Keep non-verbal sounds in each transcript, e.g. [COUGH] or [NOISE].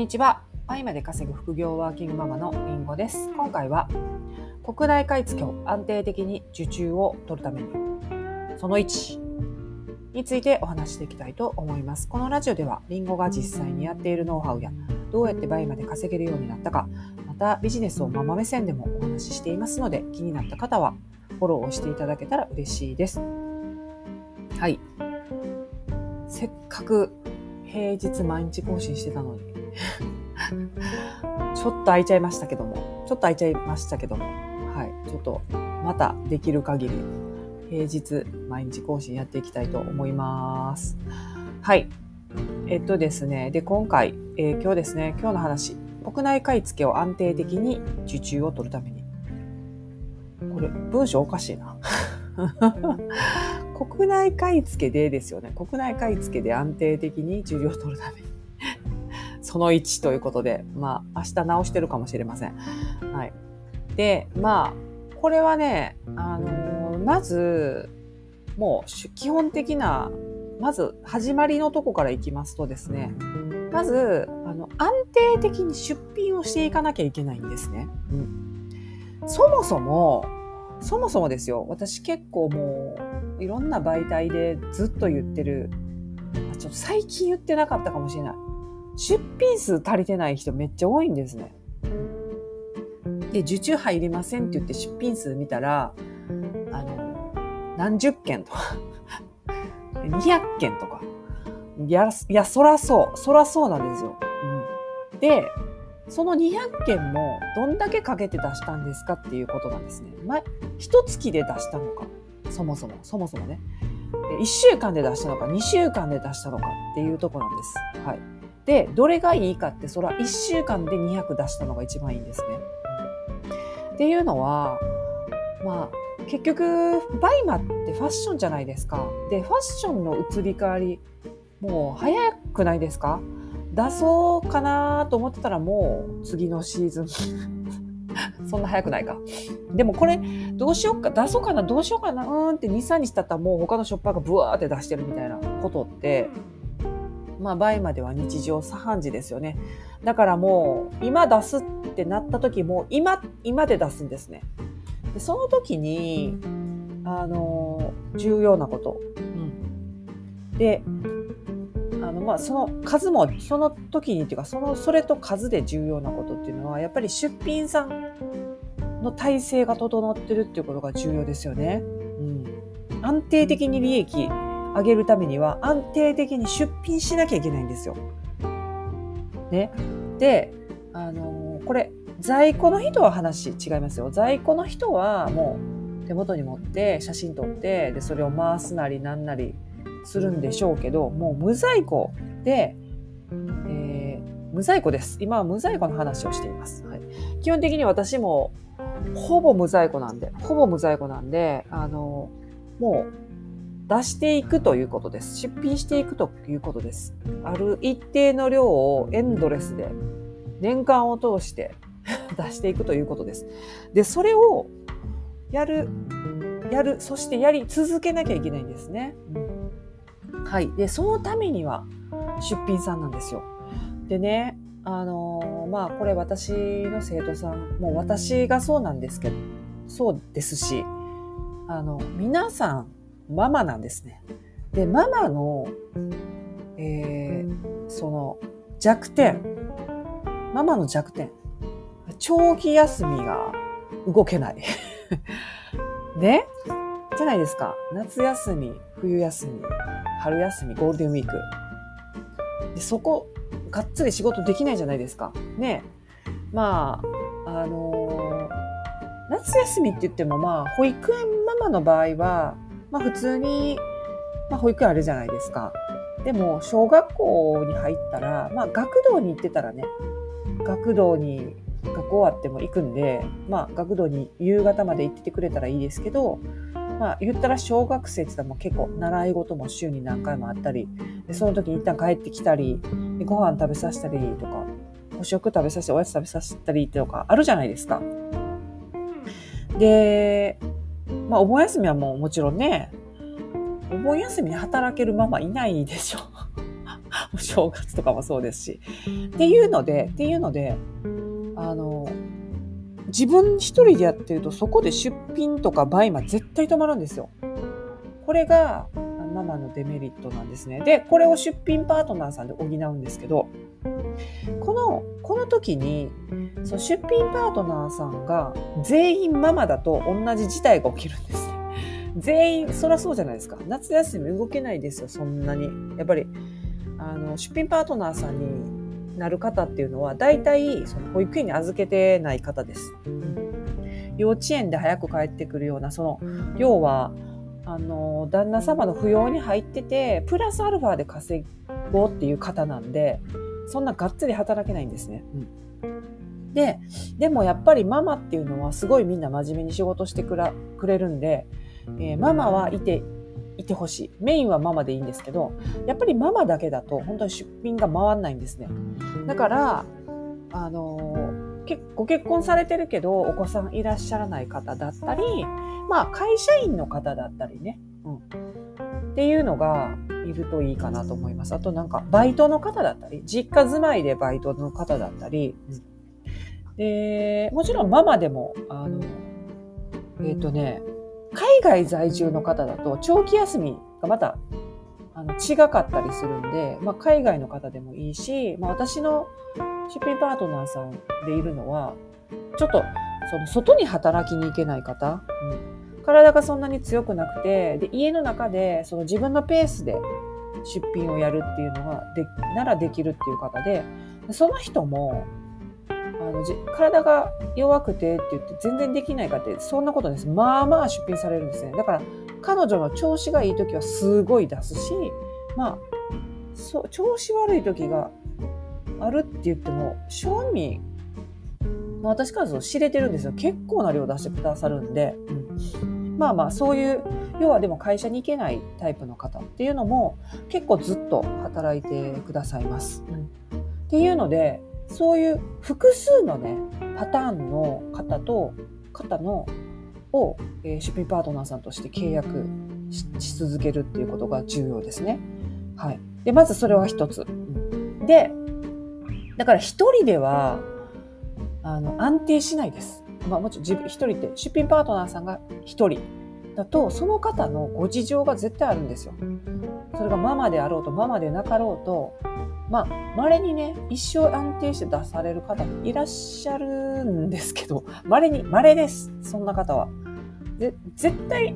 にちは。パイまで稼ぐ副業ワーキングママのりんごです。今回は国内買い付けを安定的に受注を取るためにその1についてお話していきたいと思います。このラジオではりんごが実際にやっているノウハウやどうやって倍まで稼げるようになったか、またビジネスをママ目線でもお話ししていますので気になった方はフォローをしていただけたら嬉しいです。はい。せっかく平日毎日更新してたのにちょっと空いちゃいましたけども、ちょっと空いちゃいましたけども、はい、ちょっとまたできる限り平日毎日更新やっていきたいと思います。はい。えっとですね、で、今回、えー、今日ですね、今日の話、国内買い付けを安定的に受注を取るために。これ、文章おかしいな。[LAUGHS] 国内買い付けでですよね。国内買い付けで安定的に受領を取るために。その1ということで、まあ、明日直してるかもしれません。はい。で、まあ、これはね、あのー、まず、もう、基本的な、まず、始まりのとこからいきますとですね、まず、あの、安定的に出品をしていかなきゃいけないんですね。うん。そもそも、そもそもですよ、私結構もう、いろんな媒体でずっと言ってる、ちょっと最近言ってなかったかもしれない。出品数足りてない人めっちゃ多いんですね。で、受注入りませんって言って出品数見たら、あの、何十件とか [LAUGHS] 200件とか。いや、いや、そらそう。そらそうなんですよ。うん、で、その200件もどんだけかけて出したんですかっていうことなんですね。ま、一月で出したのか。そもそも、そもそもね。1週間で出したのか、2週間で出したのかっていうとこなんです。はい。で、どれがいいかって、それは1週間で200出したのが一番いいんですね。っていうのは、まあ、結局、バイマってファッションじゃないですか。で、ファッションの移り変わり、もう早くないですか？出そうかなと思ってたらもう次のシーズン。[LAUGHS] そんな早くないか。でもこれ、どうしようか、出そうかな、どうしようかな、うーんって2、3日経ったらもう他のショッパーがブワーって出してるみたいなことって、まあ、倍までは日常茶飯事ですよね。だからもう、今出すってなった時も、今、今で出すんですね。でその時に、あの、重要なこと。うん、で、あの、まあ、その数も、その時にっていうか、その、それと数で重要なことっていうのは、やっぱり出品さんの体制が整ってるっていうことが重要ですよね。うん。安定的に利益上げるためには安定的に出品しなきゃいけないんですよ。ね。で、あのー、これ、在庫の人は話違いますよ。在庫の人はもう手元に持って写真撮って、で、それを回すなりなんなりするんでしょうけど、もう無在庫で、えー、無在庫です。今は無在庫の話をしています。はい、基本的に私もほぼ無在庫なんで、ほぼ無在庫なんで、あのー、もう出していくということです。出品していくということです。ある一定の量をエンドレスで年間を通して [LAUGHS] 出していくということです。で、それをやる、やる、そしてやり続けなきゃいけないんですね。はい。で、そのためには出品さんなんですよ。でね、あのー、まあ、これ私の生徒さん、もう私がそうなんですけど、そうですし、あの、皆さん、ママなんですね。で、ママの、えー、その弱点、ママの弱点、長期休みが動けない。[LAUGHS] ね？じゃないですか。夏休み、冬休み、春休み、ゴールデンウィーク。でそこ、がっつり仕事できないじゃないですか。ね？まあ、あのー、夏休みって言ってもまあ、保育園ママの場合は、まあ普通に、まあ保育園あるじゃないですか。でも、小学校に入ったら、まあ学童に行ってたらね、学童に学校終わっても行くんで、まあ学童に夕方まで行っててくれたらいいですけど、まあ言ったら小学生って言ったらもう結構習い事も週に何回もあったり、でその時に一旦帰ってきたり、でご飯食べさせたりとか、お食食べさせて、おやつ食べさせたりとかあるじゃないですか。で、まあ、お盆休みはもうもちろんね、お盆休みに働けるママいないでしょ。[LAUGHS] お正月とかもそうですし。っていうので、っていうので、あの、自分一人でやってるとそこで出品とか売買絶対止まるんですよ。これがママのデメリットなんですね。で、これを出品パートナーさんで補うんですけど、この、この時に、その出品パートナーさんが全員ママだと同じ事態が起きるんですね。全員、そらそうじゃないですか。夏休み動けないですよ、そんなに。やっぱり、あの、出品パートナーさんになる方っていうのは、大体、その保育園に預けてない方です。幼稚園で早く帰ってくるような、その、要は、あの、旦那様の扶養に入ってて、プラスアルファで稼ごうっていう方なんで、そんながっつり働けないんですね。うん、で、でもやっぱりママっていうのはすごいみんな真面目に仕事してくらくれるんで、えー、ママはいて、いてほしい。メインはママでいいんですけど、やっぱりママだけだと本当に出品が回んないんですね。だから、あのー、ご結婚されてるけどお子さんいらっしゃらない方だったり、まあ会社員の方だったりね、うん、っていうのがいるといいかなと思います。あとなんかバイトの方だったり、実家住まいでバイトの方だったり、うん、で、もちろんママでも、あの、えっ、ー、とね、海外在住の方だと長期休みがまたあの違かったりするんで、まあ、海外の方でもいいし、まあ、私の出品パートナーさんでいるのは、ちょっとその外に働きに行けない方、うん体がそんなに強くなくて、で、家の中でその自分のペースで出品をやるっていうのがで、ならできるっていう方で、その人も、あのじ体が弱くてって言って全然できないかってそんなことです。まあまあ出品されるんですね。だから彼女の調子がいい時はすごい出すし、まあ、そう、調子悪い時があるって言っても、正味、まあ、私からすると知れてるんですよ。結構な量出してくださるんで。まあまあそういう要はでも会社に行けないタイプの方っていうのも結構ずっと働いてくださいます。っていうのでそういう複数のねパターンの方と方のを、えー、出品パートナーさんとして契約し続けるっていうことが重要ですね。はい。で、まずそれは一つ。で、だから一人では、あの、安定しないです。まあもちろん自分一人って出品パートナーさんが一人だとその方のご事情が絶対あるんですよ。それがママであろうとママでなかろうとまあ稀にね一生安定して出される方もいらっしゃるんですけど稀に稀ですそんな方は。で絶対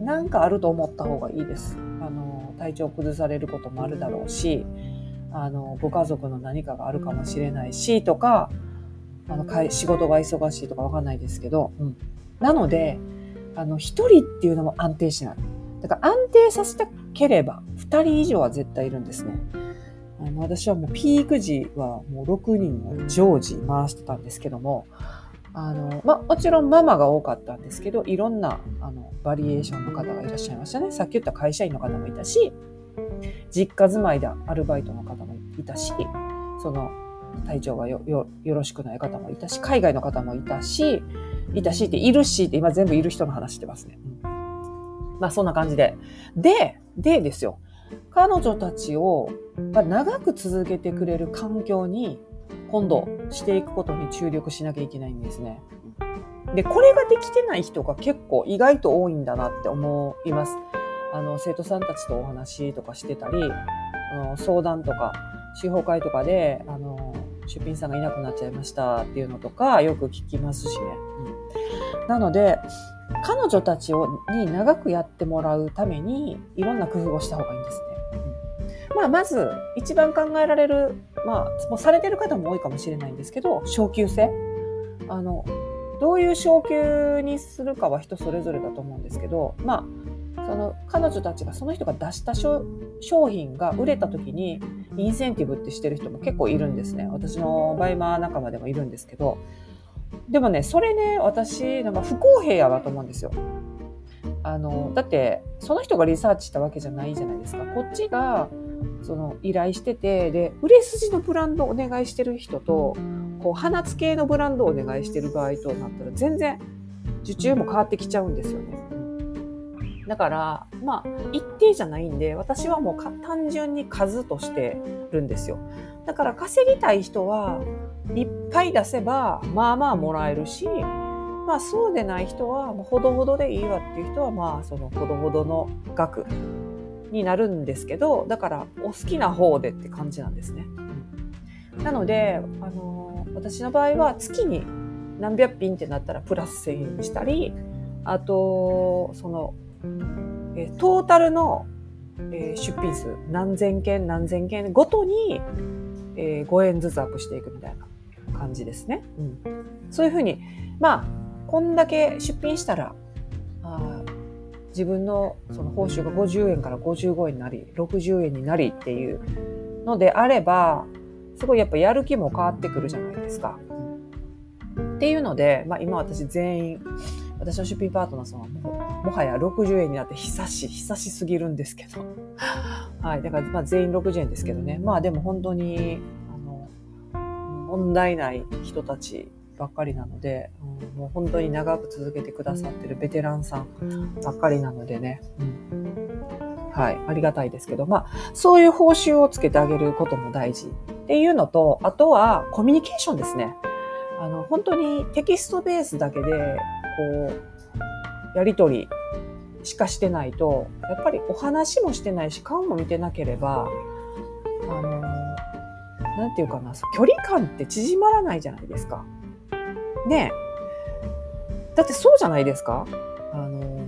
なんかあると思った方がいいです。あの体調崩されることもあるだろうしあのご家族の何かがあるかもしれないしとかあの、仕事が忙しいとかわかんないですけど、うん。なので、あの、一人っていうのも安定しない。だから安定させたければ、二人以上は絶対いるんですね。あの私はもうピーク時はもう6人の常時回してたんですけども、あの、まもちろんママが多かったんですけど、いろんな、あの、バリエーションの方がいらっしゃいましたね。さっき言った会社員の方もいたし、実家住まいでアルバイトの方もいたし、その、体調がよよよろしくない方もいたし、海外の方もいたし、いたしっているしって今全部いる人の話してますね。うん、まあそんな感じで。で、でですよ。彼女たちを長く続けてくれる環境に今度していくことに注力しなきゃいけないんですね。で、これができてない人が結構意外と多いんだなって思います。あの、生徒さんたちとお話とかしてたり、あの相談とか、司法会とかで、あの、出品さんがいなくなっちゃいましたっていうのとかよく聞きますしね。うん、なので、彼女たちをに長くやってもらうためにいろんな工夫をした方がいいんですね。うん、まあ、まず一番考えられる、まあ、もうされてる方も多いかもしれないんですけど、昇給制。あの、どういう昇給にするかは人それぞれだと思うんですけど、まあ、その彼女たちがその人が出した商品が売れた時にインセンティブってしてる人も結構いるんですね。私のバイマー仲間でもいるんですけど。でもね、それね、私、なんか不公平やわと思うんですよ。あの、だって、その人がリサーチしたわけじゃないじゃないですか。こっちが、その、依頼してて、で、売れ筋のブランドお願いしてる人と、こう、花付系のブランドをお願いしてる場合となったら、全然、受注も変わってきちゃうんですよね。だから、まあ、一定じゃないんで、私はもう単純に数としてるんですよ。だから稼ぎたい人はいっぱい出せば、まあまあもらえるし、まあそうでない人は、ほどほどでいいわっていう人は、まあそのほどほどの額になるんですけど、だからお好きな方でって感じなんですね。なので、あの、私の場合は月に何百品ってなったらプラス1000円にしたり、あと、その、えトータルの、えー、出品数、何千件何千件ごとに、えー、5円ずつアップしていくみたいな感じですね。うん、そういうふうに、まあ、こんだけ出品したら、あ自分のその報酬が50円から55円になり、60円になりっていうのであれば、すごいやっぱやる気も変わってくるじゃないですか。っていうので、まあ今私全員、私の出品パートナーさんはもう、もはや60円になって久し、久しすぎるんですけど。[LAUGHS] はい。だからまあ全員60円ですけどね。まあでも本当に、あの、問題ない人たちばっかりなので、うん、もう本当に長く続けてくださってるベテランさんばっかりなのでね。うんはい。ありがたいですけど、まあ、そういう報酬をつけてあげることも大事っていうのと、あとはコミュニケーションですね。あの、本当にテキストベースだけで、こう、やりとりしかしてないと、やっぱりお話もしてないし、顔も見てなければ、あの、なんていうかな、距離感って縮まらないじゃないですか。ねえだってそうじゃないですかあの、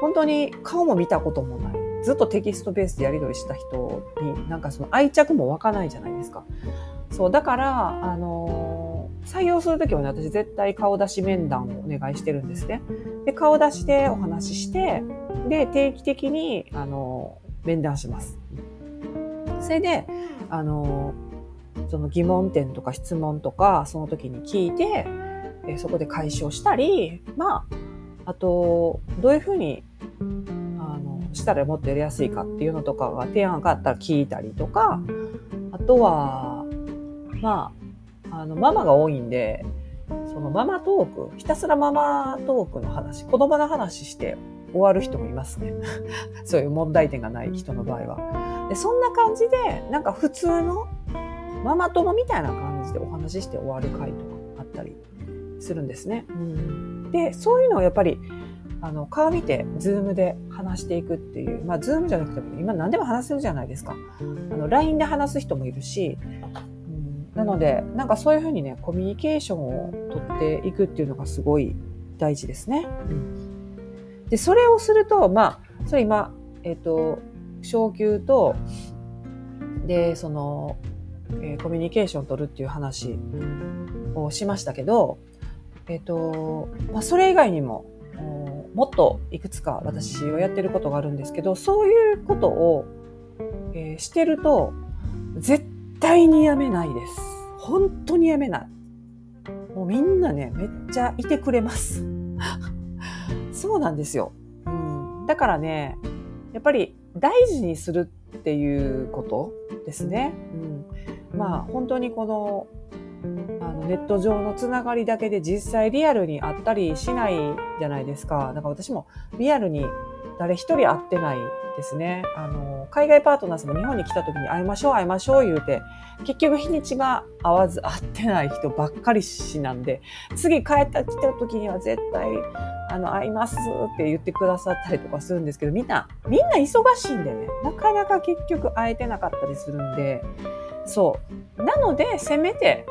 本当に顔も見たこともない。ずっとテキストベースでやり取りした人に、なんかその愛着も湧かないじゃないですか。そう、だから、あの採用するときはね、私絶対顔出し面談をお願いしてるんですね。で、顔出しでお話しして、で、定期的に、あの面談します。それで、あのその疑問点とか質問とか、その時に聞いて、えそこで解消したり、まあ、あと、どういうふうに、あの、したらもっとやりやすいかっていうのとかが提案があったら聞いたりとか、あとは、まあ、あの、ママが多いんで、そのママトーク、ひたすらママトークの話、子供の話して終わる人もいますね。[LAUGHS] そういう問題点がない人の場合は。でそんな感じで、なんか普通のママ友みたいな感じでお話しして終わる回とかあったりするんですね。うん、で、そういうのをやっぱり、あの、顔見て、ズームで話していくっていう、まあ、ズームじゃなくても、今何でも話せるじゃないですか。あの、LINE で話す人もいるし、うん、なので、なんかそういうふうにね、コミュニケーションをとっていくっていうのがすごい大事ですね。うん、で、それをすると、まあ、それ今、えっ、ー、と、昇給と、で、その、えー、コミュニケーションを取るっていう話をしましたけど、えっ、ー、と、まあ、それ以外にも、もっといくつか私はやってることがあるんですけど、そういうことを、えー、してると、絶対にやめないです。本当にやめない。もうみんなね、めっちゃいてくれます。[LAUGHS] そうなんですよ。うん。だからね、やっぱり大事にするっていうことですね。うん、まあ本当にこのあのネット上のつながりだけで実際リアルに会ったりしないじゃないですか。だから私もリアルに誰一人会ってないですね。あの、海外パートナーさんも日本に来た時に会いましょう会いましょう言うて、結局日にちが合わず会ってない人ばっかりしなんで、次帰ってきた時には絶対、あの、会いますって言ってくださったりとかするんですけど、みんな、みんな忙しいんでね、なかなか結局会えてなかったりするんで、そう。なので、せめて、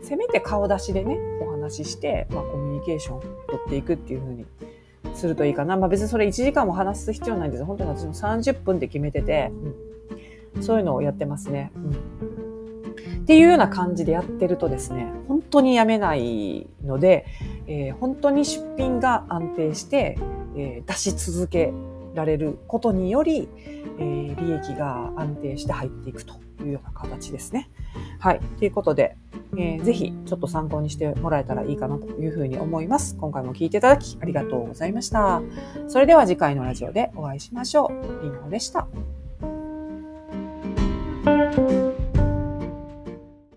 せめて顔出しでね、お話しして、まあ、コミュニケーションを取っていくっていうふうにするといいかな。まあ別にそれ1時間も話す必要ないんです本当に私も30分で決めてて、そういうのをやってますね。うん、っていうような感じでやってるとですね、本当にやめないので、えー、本当に出品が安定して、えー、出し続けられることにより、えー、利益が安定して入っていくというような形ですね。はい。ということで、えー、ぜひちょっと参考にしてもらえたらいいかなというふうに思います。今回も聞いていただきありがとうございました。それでは次回のラジオでお会いしましょう。りんごでした。